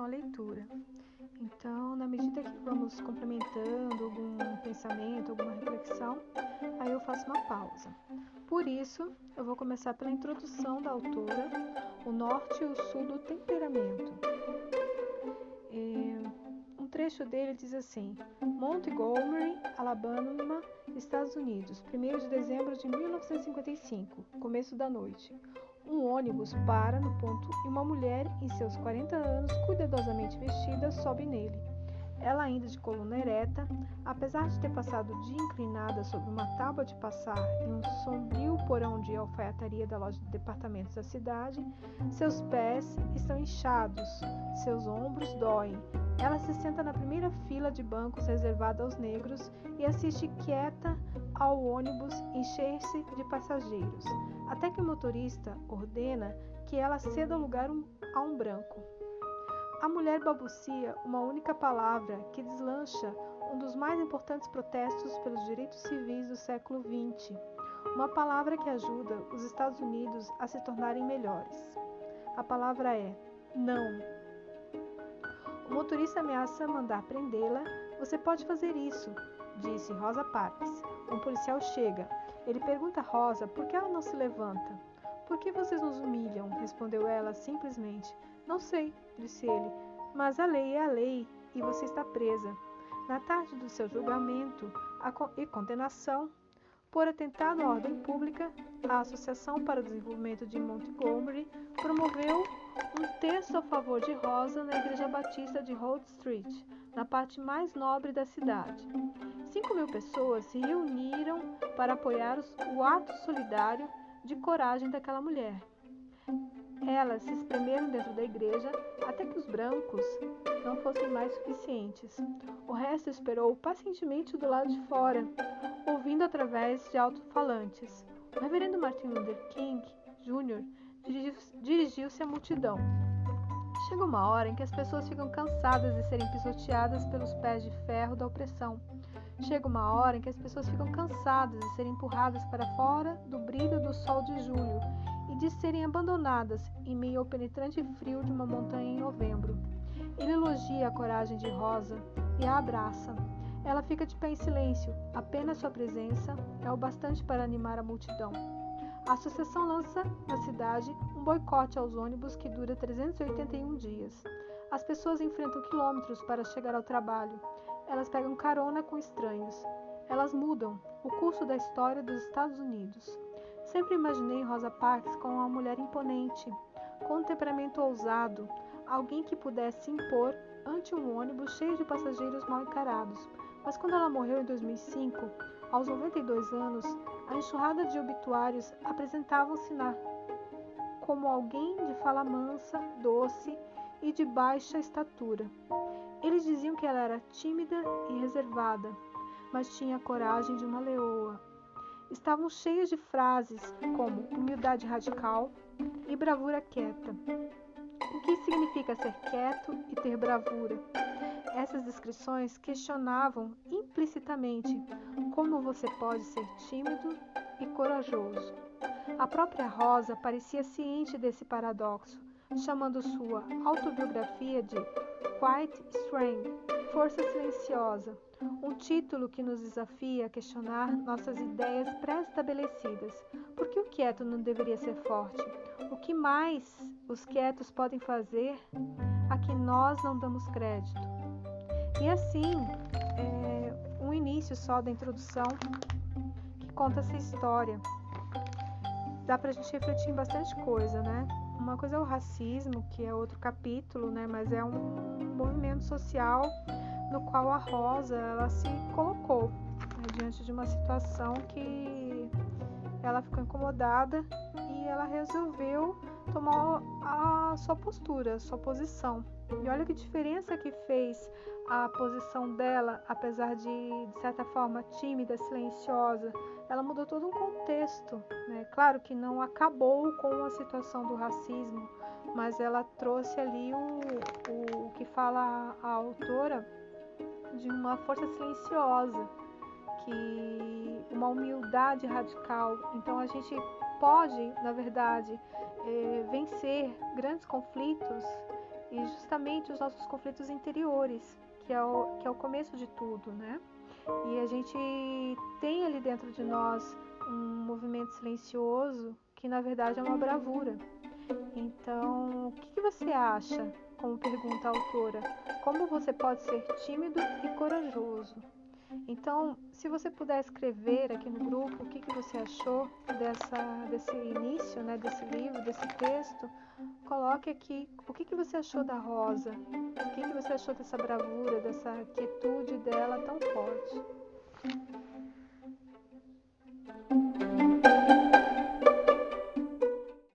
relação à leitura. Então, na medida que vamos complementando algum pensamento, alguma reflexão, aí eu faço uma pausa. Por isso, eu vou começar pela introdução da autora, o norte e o sul do temperamento. É, um trecho dele diz assim: Montgomery, Alabama, Estados Unidos, 1 de dezembro de 1955, começo da noite. Um ônibus para no ponto e uma mulher em seus 40 anos, cuidadosamente vestida, sobe nele. Ela, ainda de coluna ereta, apesar de ter passado o dia inclinada sobre uma tábua de passar em um sombrio porão de alfaiataria da loja de departamentos da cidade, seus pés estão inchados, seus ombros doem. Ela se senta na primeira fila de bancos reservada aos negros e assiste quieta ao ônibus encher-se de passageiros, até que o motorista ordena que ela ceda lugar a um branco. A mulher balbucia uma única palavra que deslancha um dos mais importantes protestos pelos direitos civis do século XX, uma palavra que ajuda os Estados Unidos a se tornarem melhores. A palavra é não. O motorista ameaça mandar prendê-la. Você pode fazer isso, disse Rosa Parks. Um policial chega. Ele pergunta a Rosa por que ela não se levanta. Por que vocês nos humilham? respondeu ela simplesmente. Não sei, disse ele, mas a lei é a lei e você está presa. Na tarde do seu julgamento e condenação por atentado à ordem pública, a Associação para o Desenvolvimento de Montgomery promoveu um texto a favor de Rosa na Igreja Batista de Holt Street, na parte mais nobre da cidade. Cinco mil pessoas se reuniram para apoiar o ato solidário de coragem daquela mulher. Elas se espremeram dentro da igreja até que os brancos não fossem mais suficientes. O resto esperou pacientemente do lado de fora, ouvindo através de alto-falantes. O reverendo Martin Luther King Jr. dirigiu-se à multidão. Chega uma hora em que as pessoas ficam cansadas de serem pisoteadas pelos pés de ferro da opressão. Chega uma hora em que as pessoas ficam cansadas de serem empurradas para fora do brilho do sol de julho e de serem abandonadas em meio ao penetrante frio de uma montanha em novembro. Ele elogia a coragem de Rosa e a abraça. Ela fica de pé em silêncio, apenas sua presença é o bastante para animar a multidão. A associação lança na cidade um boicote aos ônibus que dura 381 dias. As pessoas enfrentam quilômetros para chegar ao trabalho. Elas pegam carona com estranhos. Elas mudam o curso da história dos Estados Unidos. Sempre imaginei Rosa Parks como uma mulher imponente, com um temperamento ousado, alguém que pudesse impor ante um ônibus cheio de passageiros mal encarados. Mas quando ela morreu em 2005, aos 92 anos, a enxurrada de obituários apresentavam-se na como alguém de fala mansa, doce e de baixa estatura. Eles diziam que ela era tímida e reservada, mas tinha a coragem de uma leoa, estavam cheias de frases como humildade radical e bravura quieta. O que significa ser quieto e ter bravura? Essas descrições questionavam implicitamente como você pode ser tímido e corajoso. A própria Rosa parecia ciente desse paradoxo, chamando sua autobiografia de Quiet Strength, Força Silenciosa, um título que nos desafia a questionar nossas ideias pré-estabelecidas. Por que o quieto não deveria ser forte? O que mais os quietos podem fazer a que nós não damos crédito? E assim, é, um início só da introdução que conta essa história. Dá pra gente refletir em bastante coisa, né? Uma coisa é o racismo, que é outro capítulo, né? Mas é um movimento social no qual a Rosa ela se colocou né, diante de uma situação que ela ficou incomodada ela resolveu tomar a sua postura, sua posição. E olha que diferença que fez a posição dela, apesar de, de certa forma, tímida, silenciosa. Ela mudou todo um contexto. Né? Claro que não acabou com a situação do racismo, mas ela trouxe ali o, o que fala a, a autora de uma força silenciosa, que uma humildade radical. Então a gente pode, na verdade, é, vencer grandes conflitos e justamente os nossos conflitos interiores, que é o, que é o começo de tudo, né? E a gente tem ali dentro de nós um movimento silencioso que na verdade é uma bravura. Então, o que, que você acha? Como pergunta a autora, como você pode ser tímido e corajoso? Então, se você puder escrever aqui no grupo o que, que você achou dessa, desse início, né, desse livro, desse texto, coloque aqui o que, que você achou da Rosa, o que, que você achou dessa bravura, dessa quietude dela tão forte.